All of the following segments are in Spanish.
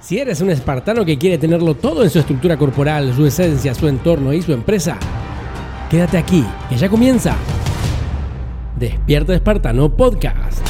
Si eres un espartano que quiere tenerlo todo en su estructura corporal, su esencia, su entorno y su empresa, quédate aquí, que ya comienza. Despierta Espartano Podcast.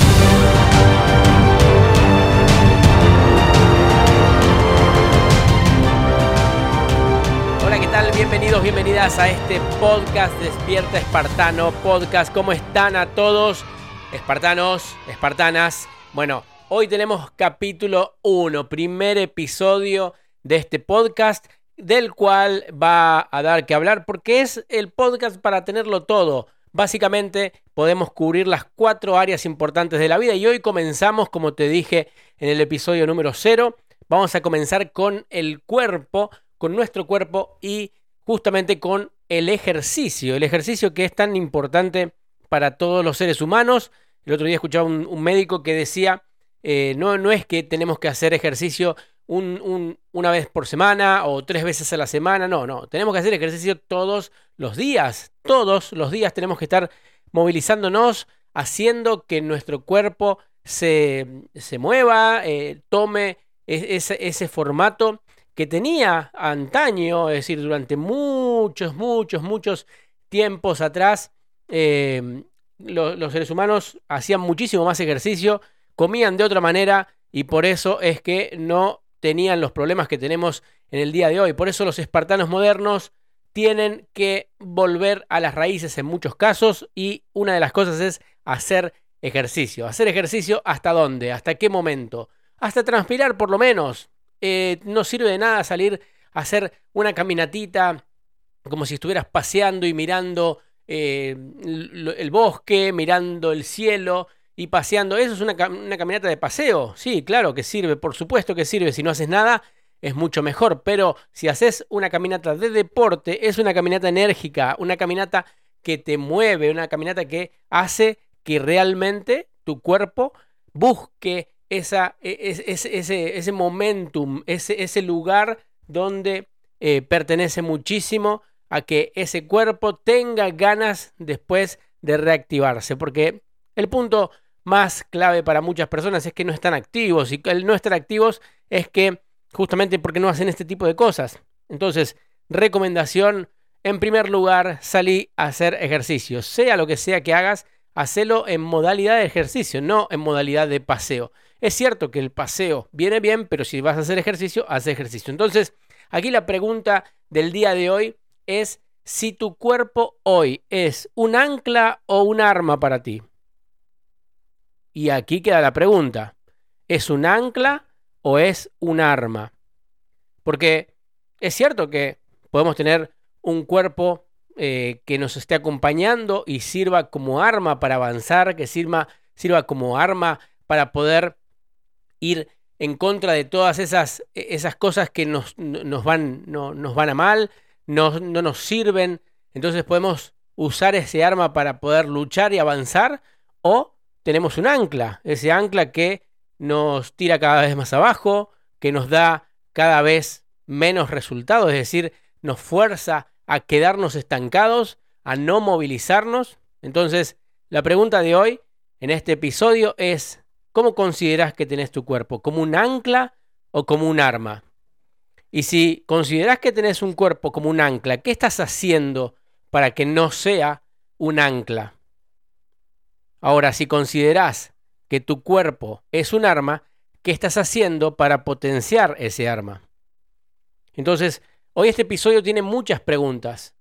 Hola, ¿qué tal? Bienvenidos, bienvenidas a este podcast Despierta Espartano Podcast. ¿Cómo están a todos? Espartanos, espartanas. Bueno, Hoy tenemos capítulo 1, primer episodio de este podcast, del cual va a dar que hablar porque es el podcast para tenerlo todo. Básicamente podemos cubrir las cuatro áreas importantes de la vida y hoy comenzamos, como te dije en el episodio número 0, vamos a comenzar con el cuerpo, con nuestro cuerpo y justamente con el ejercicio, el ejercicio que es tan importante para todos los seres humanos. El otro día escuchaba un, un médico que decía eh, no, no es que tenemos que hacer ejercicio una vez por semana o tres veces a la semana, no, no, tenemos que hacer ejercicio todos los días, todos los días tenemos que estar movilizándonos, haciendo que nuestro cuerpo se, mueva, eh, tome e, ese, formato que tenía antaño, es decir, durante muchos, muchos, muchos tiempos atrás, eh, los seres humanos hacían muchísimo más ejercicio, comían de otra manera y por eso es que no tenían los problemas que tenemos en el día de hoy. Por eso los espartanos modernos tienen que volver a las raíces en muchos casos y una de las cosas es hacer ejercicio. Hacer ejercicio hasta dónde, hasta qué momento. Hasta transpirar por lo menos. Eh, no sirve de nada salir a hacer una caminatita como si estuvieras paseando y mirando eh, el bosque, mirando el cielo y paseando. ¿Eso es una, caminata de paseo? Sí, claro que sirve, por supuesto que sirve. Si no haces nada, es mucho mejor. Pero si haces una caminata de deporte, es una caminata enérgica, una caminata que te mueve, una caminata que hace que realmente tu cuerpo busque esa, e, ese, ese, momentum, ese, ese lugar donde eh, pertenece muchísimo a que ese cuerpo tenga ganas después de reactivarse. Porque el punto más clave para muchas personas es que no están activos y el no estar activos es que justamente porque no hacen este tipo de cosas. Entonces, recomendación, en primer lugar, salí a hacer ejercicio. Sea lo que sea que hagas, hacelo en modalidad de ejercicio, no en modalidad de paseo. Es cierto que el paseo viene bien, pero si vas a hacer ejercicio, haz ejercicio. Entonces, aquí la pregunta del día de hoy es si tu cuerpo hoy es un ancla o un arma para ti. Y aquí queda la pregunta, ¿es un ancla o es un arma? Porque es cierto que podemos tener un cuerpo eh, que nos esté acompañando y sirva como arma para avanzar, que sirva, sirva como arma para poder ir en contra de todas esas, e, esas cosas que nos, nos van, no, nos van a mal, no, no nos sirven. Entonces podemos usar ese arma para poder luchar y avanzar o tenemos un ancla, ese ancla que nos tira cada vez más abajo, que nos da cada vez menos resultados, es decir, nos fuerza a quedarnos estancados, a no movilizarnos. Entonces, la pregunta de hoy en este episodio es, ¿cómo consideras que tenés tu cuerpo? ¿Como un ancla o como un arma? Y si consideras que tenés un cuerpo como un ancla, ¿qué estás haciendo para que no sea un ancla? Ahora, si consideras que tu cuerpo es un arma, ¿qué estás haciendo para potenciar ese arma? Entonces, hoy este episodio tiene muchas preguntas.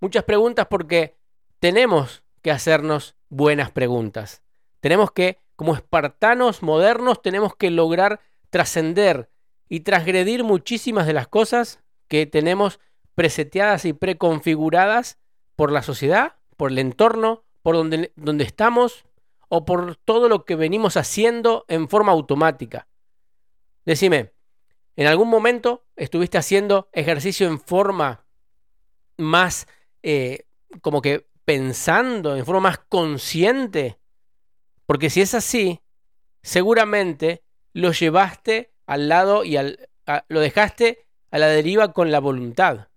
Muchas preguntas porque tenemos que hacernos buenas preguntas. Tenemos que, como espartanos modernos, tenemos que lograr trascender y transgredir muchísimas de las cosas que tenemos preseteadas y preconfiguradas por la sociedad, por el entorno, por donde, donde estamos o por todo lo que venimos haciendo en forma automática. Decime, ¿en algún momento estuviste haciendo ejercicio en forma más, eh, como que pensando, en forma más consciente? Porque si es así, seguramente lo llevaste al lado y al, lo dejaste a la deriva con la voluntad.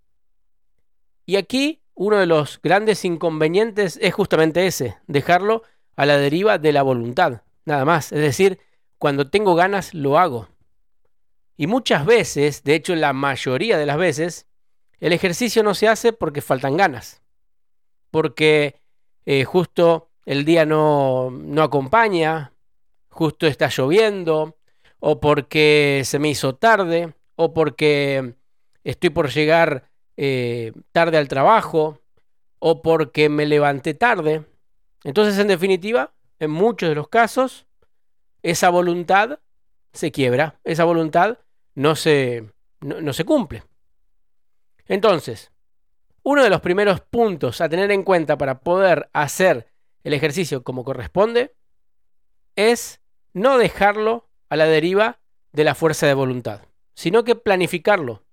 Y aquí uno de los grandes inconvenientes es justamente ese, dejarlo a la deriva de la voluntad, nada más. Es decir, cuando tengo ganas, lo hago. Y muchas veces, de hecho la mayoría de las veces, el ejercicio no se hace porque faltan ganas, porque eh, justo el día no, no acompaña, justo está lloviendo, o porque se me hizo tarde, o porque estoy por llegar eh, tarde al trabajo, o porque me levanté tarde. Entonces, en definitiva, en muchos de los casos, esa voluntad se quiebra, esa voluntad no se, no se cumple. Entonces, uno de los primeros puntos a tener en cuenta para poder hacer el ejercicio como corresponde es no dejarlo a la deriva de la fuerza de voluntad, sino que planificarlo,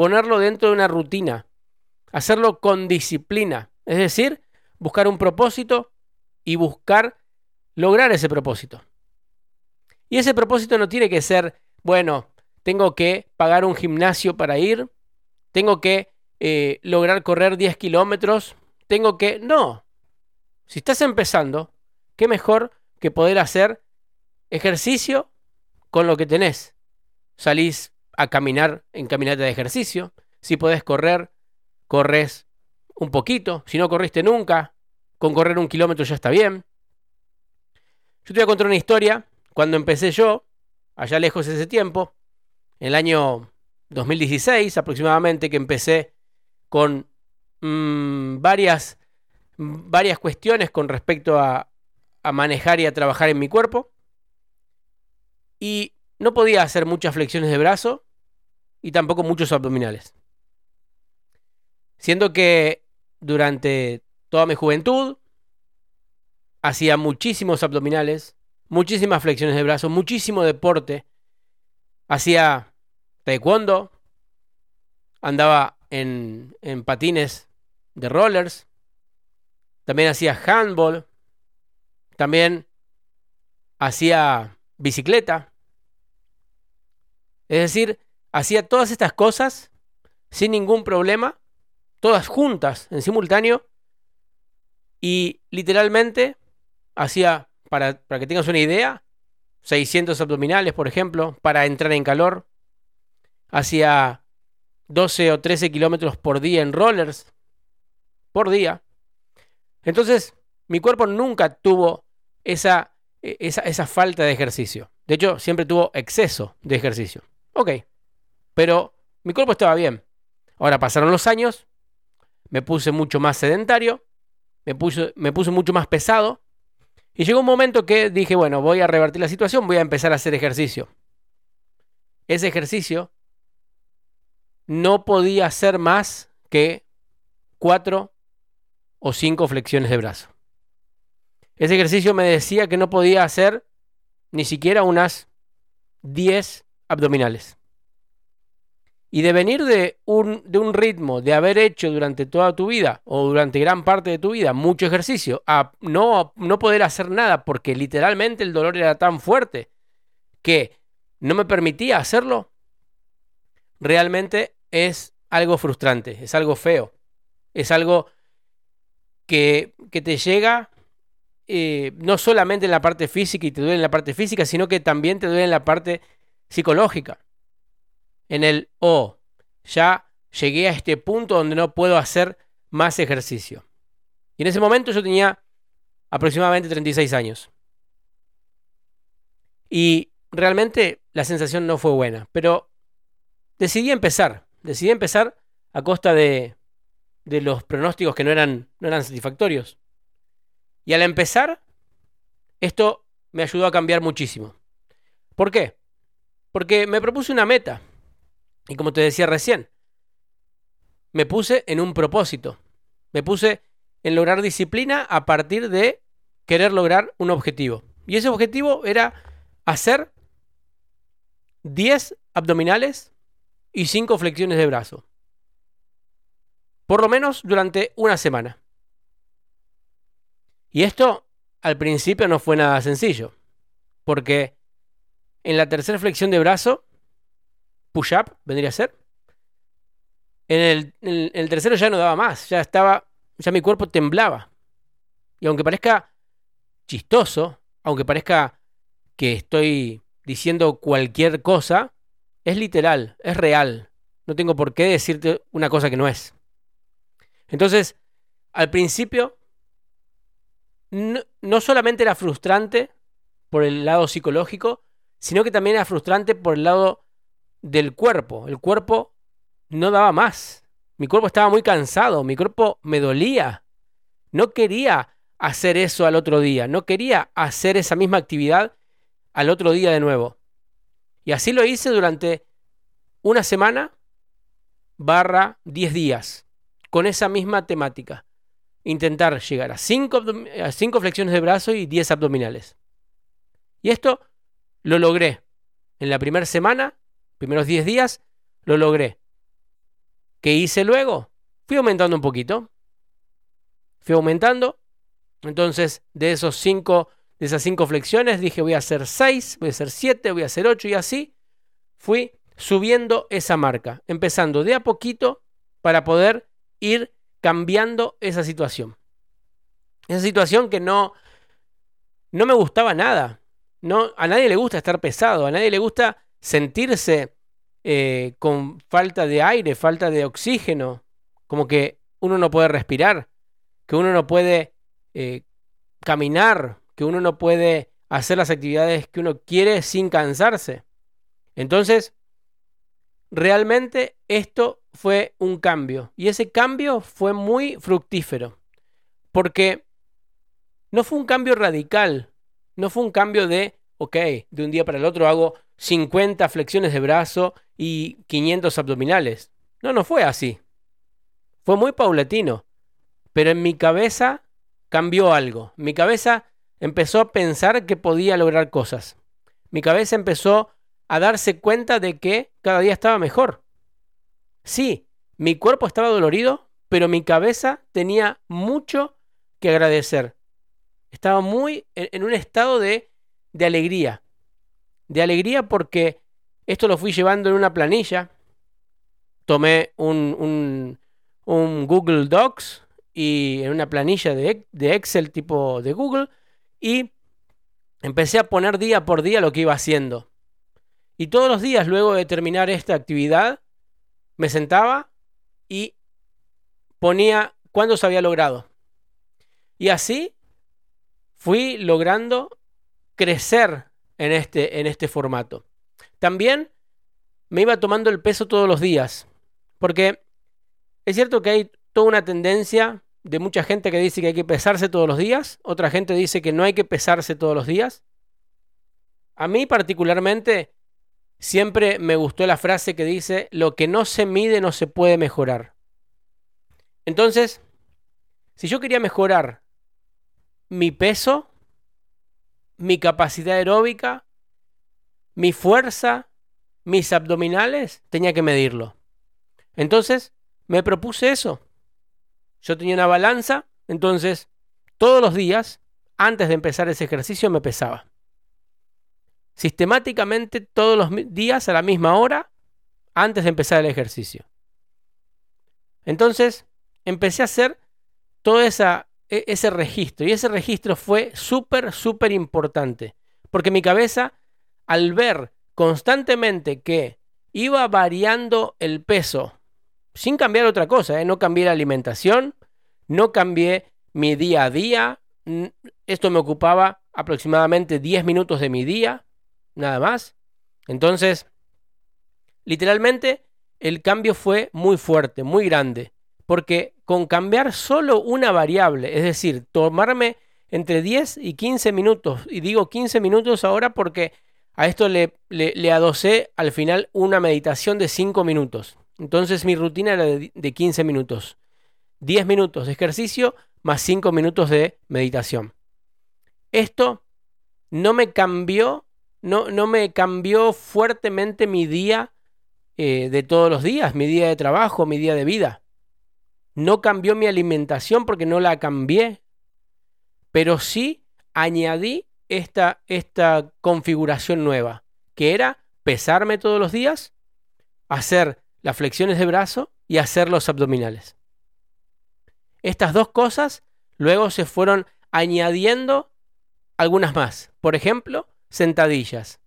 ponerlo dentro de una rutina, hacerlo con disciplina, es decir, buscar un propósito y buscar lograr ese propósito. Y ese propósito no tiene que ser, bueno, tengo que pagar un gimnasio para ir, tengo que eh, lograr correr 10 kilómetros, tengo que... No, si estás empezando, qué mejor que poder hacer ejercicio con lo que tenés. Salís a caminar en caminata de ejercicio, si podés correr, corres un poquito, si no corriste nunca, con correr un kilómetro ya está bien. Yo te voy a contar una historia. Cuando empecé yo, allá lejos de ese tiempo, en el año 2016 aproximadamente, que empecé con mm, varias, varias cuestiones con respecto a, a manejar y a trabajar en mi cuerpo. Y no podía hacer muchas flexiones de brazo y tampoco muchos abdominales. Siendo que durante toda mi juventud hacía muchísimos abdominales, muchísimas flexiones de brazo, muchísimo deporte. Hacía taekwondo, andaba en, en patines de rollers, también hacía handball, también hacía bicicleta. Es decir, hacía todas estas cosas sin ningún problema, todas juntas en simultáneo, y literalmente hacía, para, para que tengas una idea, 600 abdominales, por ejemplo, para entrar en calor. Hacía 12 o 13 kilómetros por día en rollers. Por día. Entonces, mi cuerpo nunca tuvo esa, e, esa, esa falta de ejercicio. De hecho, siempre tuvo exceso de ejercicio. Ok. Pero mi cuerpo estaba bien. Ahora pasaron los años, me puse mucho más sedentario, me puse, mucho más pesado. Y llegó un momento que dije, bueno, voy a revertir la situación, voy a empezar a hacer ejercicio. Ese ejercicio no podía hacer más que cuatro o cinco flexiones de brazo. Ese ejercicio me decía que no podía hacer ni siquiera unas 10 abdominales. Y de venir de un, de un ritmo de haber hecho durante toda tu vida o durante gran parte de tu vida mucho ejercicio a no, no poder hacer nada porque literalmente el dolor era tan fuerte que no me permitía hacerlo, realmente es algo frustrante, es algo feo, es algo que, que te llega eh, no solamente en la parte física y te duele en la parte física, sino que también te duele en la parte psicológica en el, oh, ya llegué a este punto donde no puedo hacer más ejercicio. Y en ese momento yo tenía aproximadamente 36 años. Y realmente la sensación no fue buena, pero decidí empezar, decidí empezar a costa de, de los pronósticos que no eran, no eran satisfactorios. Y al empezar, esto me ayudó a cambiar muchísimo. ¿Por qué? Porque me propuse una meta. Y como te decía recién, me puse en un propósito. Me puse en lograr disciplina a partir de querer lograr un objetivo. Y ese objetivo era hacer 10 abdominales y 5 flexiones de brazo. Por lo menos durante una semana. Y esto al principio no fue nada sencillo. Porque en la tercera flexión de brazo push-up, vendría a ser. En el, tercero ya no daba más, ya estaba, ya mi cuerpo temblaba. Y aunque parezca chistoso, aunque parezca que estoy diciendo cualquier cosa, es literal, es real. No tengo por qué decirte una cosa que no es. Entonces, al principio, no, no solamente era frustrante por el lado psicológico, sino que también era frustrante por el lado del cuerpo. El cuerpo no daba más. Mi cuerpo estaba muy cansado, mi cuerpo me dolía. No quería hacer eso al otro día, no quería hacer esa misma actividad al otro día de nuevo. Y así lo hice durante una semana barra 10 días, con esa misma temática. Intentar llegar a 5 cinco, flexiones de brazo y 10 abdominales. Y esto lo logré. En la primera semana, primeros 10 días, lo logré. ¿Qué hice luego? Fui aumentando un poquito. Fui aumentando. Entonces, de esos cinco, de esas cinco flexiones, dije voy a hacer 6, voy a hacer 7, voy a hacer 8 y así fui subiendo esa marca, empezando de a poquito para poder ir cambiando esa situación. Esa situación que no, no me gustaba nada. No, a nadie le gusta estar pesado, a nadie le gusta sentirse eh, con falta de aire, falta de oxígeno, como que uno no puede respirar, que uno no puede eh, caminar, que uno no puede hacer las actividades que uno quiere sin cansarse. Entonces, realmente esto fue un cambio y ese cambio fue muy fructífero, porque no fue un cambio radical, no fue un cambio de, ok, de un día para el otro hago 50 flexiones de brazo y 500 abdominales. No, no fue así. Fue muy paulatino. Pero en mi cabeza cambió algo. Mi cabeza empezó a pensar que podía lograr cosas. Mi cabeza empezó a darse cuenta de que cada día estaba mejor. Sí, mi cuerpo estaba dolorido, pero mi cabeza tenía mucho que agradecer. Estaba muy en, un estado de, de alegría de alegría porque esto lo fui llevando en una planilla. Tomé un, Google Docs y en una planilla de, de Excel tipo de Google y empecé a poner día por día lo que iba haciendo. Y todos los días luego de terminar esta actividad, me sentaba y ponía cuándo se había logrado. Y así fui logrando crecer en este, en este formato. También me iba tomando el peso todos los días, porque es cierto que hay toda una tendencia de mucha gente que dice que hay que pesarse todos los días, otra gente dice que no hay que pesarse todos los días. A mí particularmente siempre me gustó la frase que dice, lo que no se mide no se puede mejorar. Entonces, si yo quería mejorar mi peso, mi capacidad aeróbica, mi fuerza, mis abdominales, tenía que medirlo. Entonces, me propuse eso. Yo tenía una balanza, entonces, todos los días, antes de empezar ese ejercicio, me pesaba. Sistemáticamente, todos los días, a la misma hora, antes de empezar el ejercicio. Entonces, empecé a hacer toda esa ese registro. Y ese registro fue súper, súper importante. Porque mi cabeza, al ver constantemente que iba variando el peso, sin cambiar otra cosa, ¿eh? no cambié la alimentación, no cambié mi día a día, esto me ocupaba aproximadamente 10 minutos de mi día, nada más. Entonces, literalmente, el cambio fue muy fuerte, muy grande porque con cambiar solo una variable, es decir, tomarme entre 10 y 15 minutos, y digo 15 minutos ahora porque a esto le, le, adosé al final una meditación de 5 minutos. Entonces mi rutina era de, de 15 minutos. 10 minutos de ejercicio más 5 minutos de meditación. Esto no me cambió, no, no me cambió fuertemente mi día eh, de todos los días, mi día de trabajo, mi día de vida. No cambió mi alimentación porque no la cambié, pero sí añadí esta, esta configuración nueva, que era pesarme todos los días, hacer las flexiones de brazo y hacer los abdominales. Estas dos cosas luego se fueron añadiendo algunas más. Por ejemplo, sentadillas.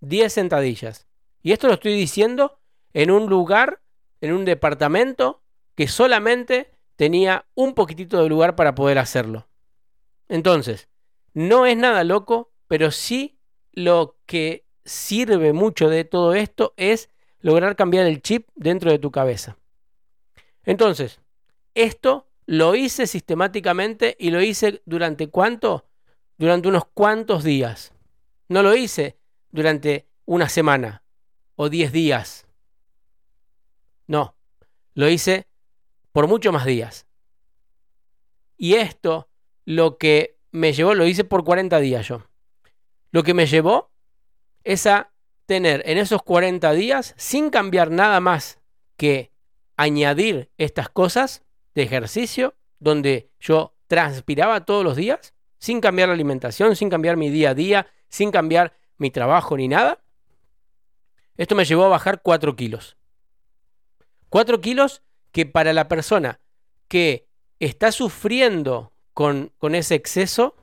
10 sentadillas. Y esto lo estoy diciendo en un lugar, en un departamento que solamente tenía un poquitito de lugar para poder hacerlo. Entonces, no es nada loco, pero sí lo que sirve mucho de todo esto es lograr cambiar el chip dentro de tu cabeza. Entonces, esto lo hice sistemáticamente y lo hice durante cuánto? Durante unos cuantos días. No lo hice durante una semana o diez días. No, lo hice por mucho más días. Y esto lo que me llevó, lo hice por 40 días yo. Lo que me llevó es a tener en esos 40 días, sin cambiar nada más que añadir estas cosas de ejercicio, donde yo transpiraba todos los días, sin cambiar la alimentación, sin cambiar mi día a día, sin cambiar mi trabajo ni nada. Esto me llevó a bajar 4 kilos. 4 kilos que para la persona que está sufriendo con, con ese exceso,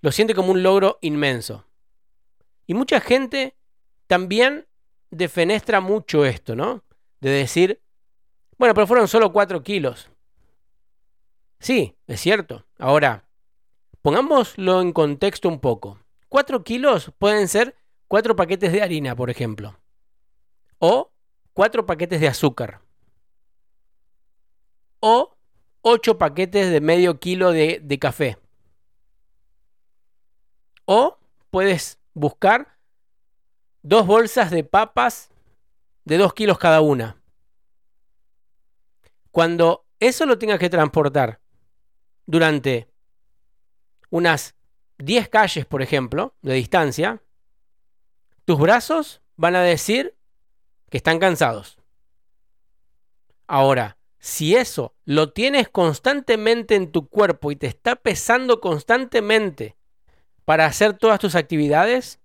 lo siente como un logro inmenso. Y mucha gente también defenestra mucho esto, ¿no? De decir, bueno, pero fueron solo 4 kilos. Sí, es cierto. Ahora, pongámoslo en contexto un poco. 4 kilos pueden ser 4 paquetes de harina, por ejemplo. O 4 paquetes de azúcar. O 8 paquetes de medio kilo de, de café. O puedes buscar dos bolsas de papas de 2 kilos cada una. Cuando eso lo tengas que transportar durante unas 10 calles, por ejemplo, de distancia, tus brazos van a decir que están cansados. Ahora, si eso lo tienes constantemente en tu cuerpo y te está pesando constantemente para hacer todas tus actividades,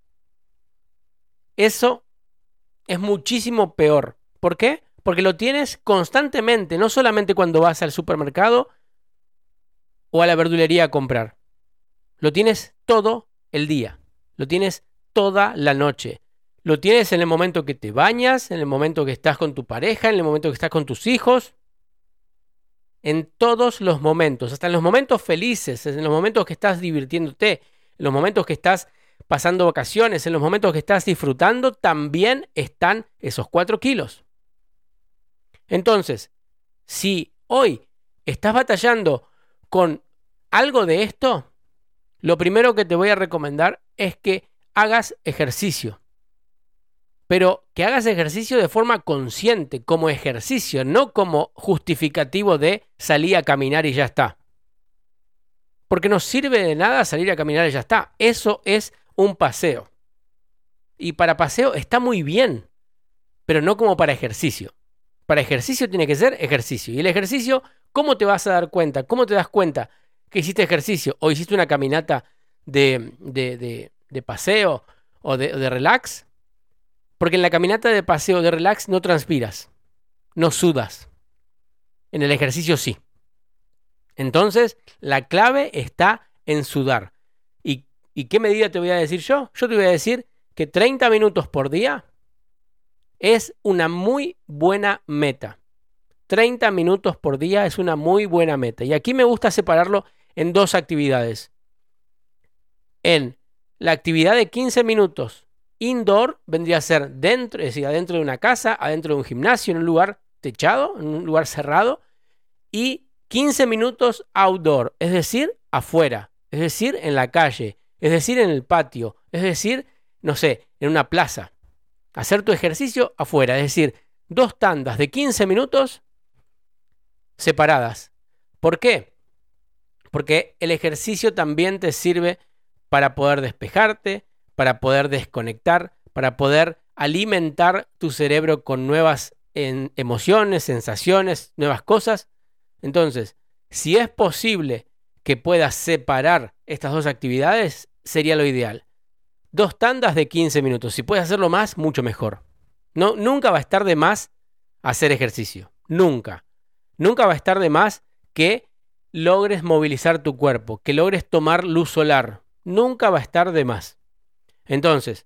eso es muchísimo peor. ¿Por qué? Porque lo tienes constantemente, no solamente cuando vas al supermercado o a la verdulería a comprar. Lo tienes todo el día. Lo tienes toda la noche. Lo tienes en el momento que te bañas, en el momento que estás con tu pareja, en el momento que estás con tus hijos. En todos los momentos, hasta en los momentos felices, en los momentos que estás divirtiéndote, en los momentos que estás pasando vacaciones, en los momentos que estás disfrutando, también están esos cuatro kilos. Entonces, si hoy estás batallando con algo de esto, lo primero que te voy a recomendar es que hagas ejercicio. Pero que hagas ejercicio de forma consciente, como ejercicio, no como justificativo de salir a caminar y ya está. Porque no sirve de nada salir a caminar y ya está. Eso es un paseo. Y para paseo está muy bien, pero no como para ejercicio. Para ejercicio tiene que ser ejercicio. Y el ejercicio, ¿cómo te vas a dar cuenta? ¿Cómo te das cuenta que hiciste ejercicio o hiciste una caminata de, de, paseo o de, de relax? Porque en la caminata de paseo de relax no transpiras, no sudas. En el ejercicio sí. Entonces, la clave está en sudar. ¿Y, ¿Y, qué medida te voy a decir yo? Yo te voy a decir que 30 minutos por día es una muy buena meta. 30 minutos por día es una muy buena meta. Y aquí me gusta separarlo en dos actividades. En la actividad de 15 minutos indoor vendría a ser dentro, es decir, adentro de una casa, adentro de un gimnasio, en un lugar techado, en un lugar cerrado. Y 15 minutos outdoor, es decir, afuera, es decir, en la calle, es decir, en el patio, es decir, no sé, en una plaza. Hacer tu ejercicio afuera, es decir, dos tandas de 15 minutos separadas. ¿Por qué? Porque el ejercicio también te sirve para poder despejarte, para poder desconectar, para poder alimentar tu cerebro con nuevas emociones, sensaciones, nuevas cosas entonces, si es posible que puedas separar estas dos actividades, sería lo ideal. Dos tandas de 15 minutos. Si puedes hacerlo más, mucho mejor. No, nunca va a estar de más hacer ejercicio. Nunca. Nunca va a estar de más que logres movilizar tu cuerpo, que logres tomar luz solar. Nunca va a estar de más. Entonces,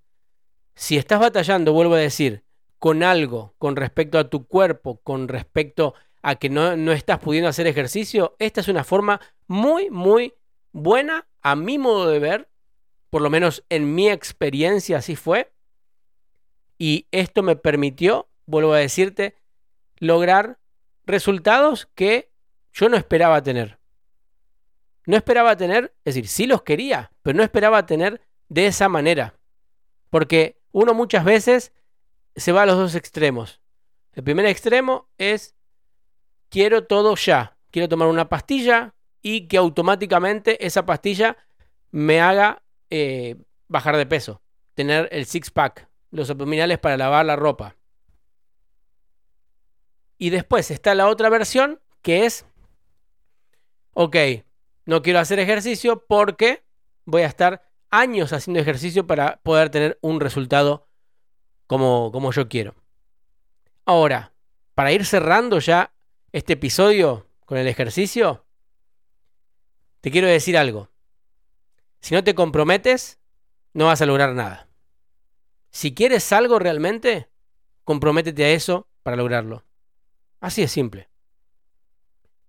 si estás batallando, vuelvo a decir, con algo, con respecto a tu cuerpo, con respecto a que no, no estás pudiendo hacer ejercicio, esta es una forma muy, muy buena, a mi modo de ver, por lo menos en mi experiencia así fue, y esto me permitió, vuelvo a decirte, lograr resultados que yo no esperaba tener. No esperaba tener, es decir, sí los quería, pero no esperaba tener de esa manera. Porque uno muchas veces se va a los dos extremos. El primer extremo es quiero todo ya. Quiero tomar una pastilla y que automáticamente esa pastilla me haga eh, bajar de peso. Tener el six pack, los abdominales para lavar la ropa. Y después está la otra versión que es, ok, no quiero hacer ejercicio porque voy a estar años haciendo ejercicio para poder tener un resultado como, como yo quiero. Ahora, para ir cerrando ya este episodio con el ejercicio, te quiero decir algo. Si no te comprometes, no vas a lograr nada. Si quieres algo realmente, comprométete a eso para lograrlo. Así es simple.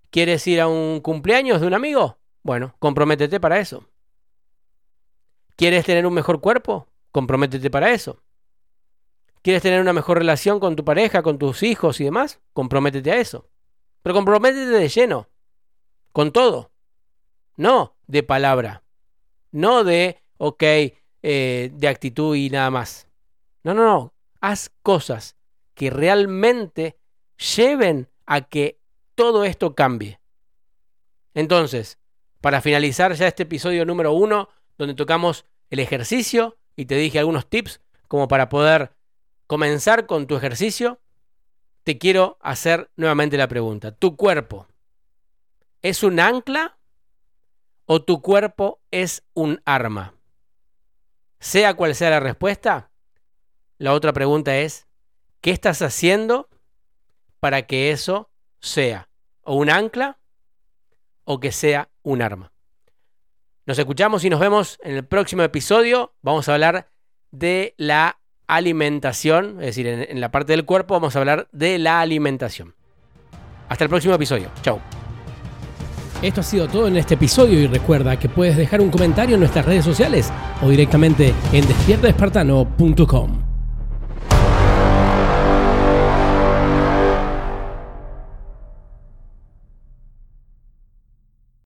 ¿Quieres ir a un cumpleaños de un amigo? Bueno, comprométete para eso. ¿Quieres tener un mejor cuerpo? Comprométete para eso. ¿Quieres tener una mejor relación con tu pareja, con tus hijos y demás? Comprométete a eso. Pero comprométete de lleno. Con todo. No de palabra. No de, ok, eh, de actitud y nada más. No, no, no. Haz cosas que realmente lleven a que todo esto cambie. Entonces, para finalizar ya este episodio número uno, donde tocamos el ejercicio y te dije algunos tips como para poder comenzar con tu ejercicio, te quiero hacer nuevamente la pregunta. ¿Tu cuerpo es un ancla o tu cuerpo es un arma? Sea cual sea la respuesta, la otra pregunta es, ¿qué estás haciendo para que eso sea o un ancla o que sea un arma. Nos escuchamos y nos vemos en el próximo episodio. Vamos a hablar de la alimentación, es decir, en, la parte del cuerpo vamos a hablar de la alimentación. Hasta el próximo episodio. Chao. Esto ha sido todo en este episodio y recuerda que puedes dejar un comentario en nuestras redes sociales o directamente en despiertaespartano.com.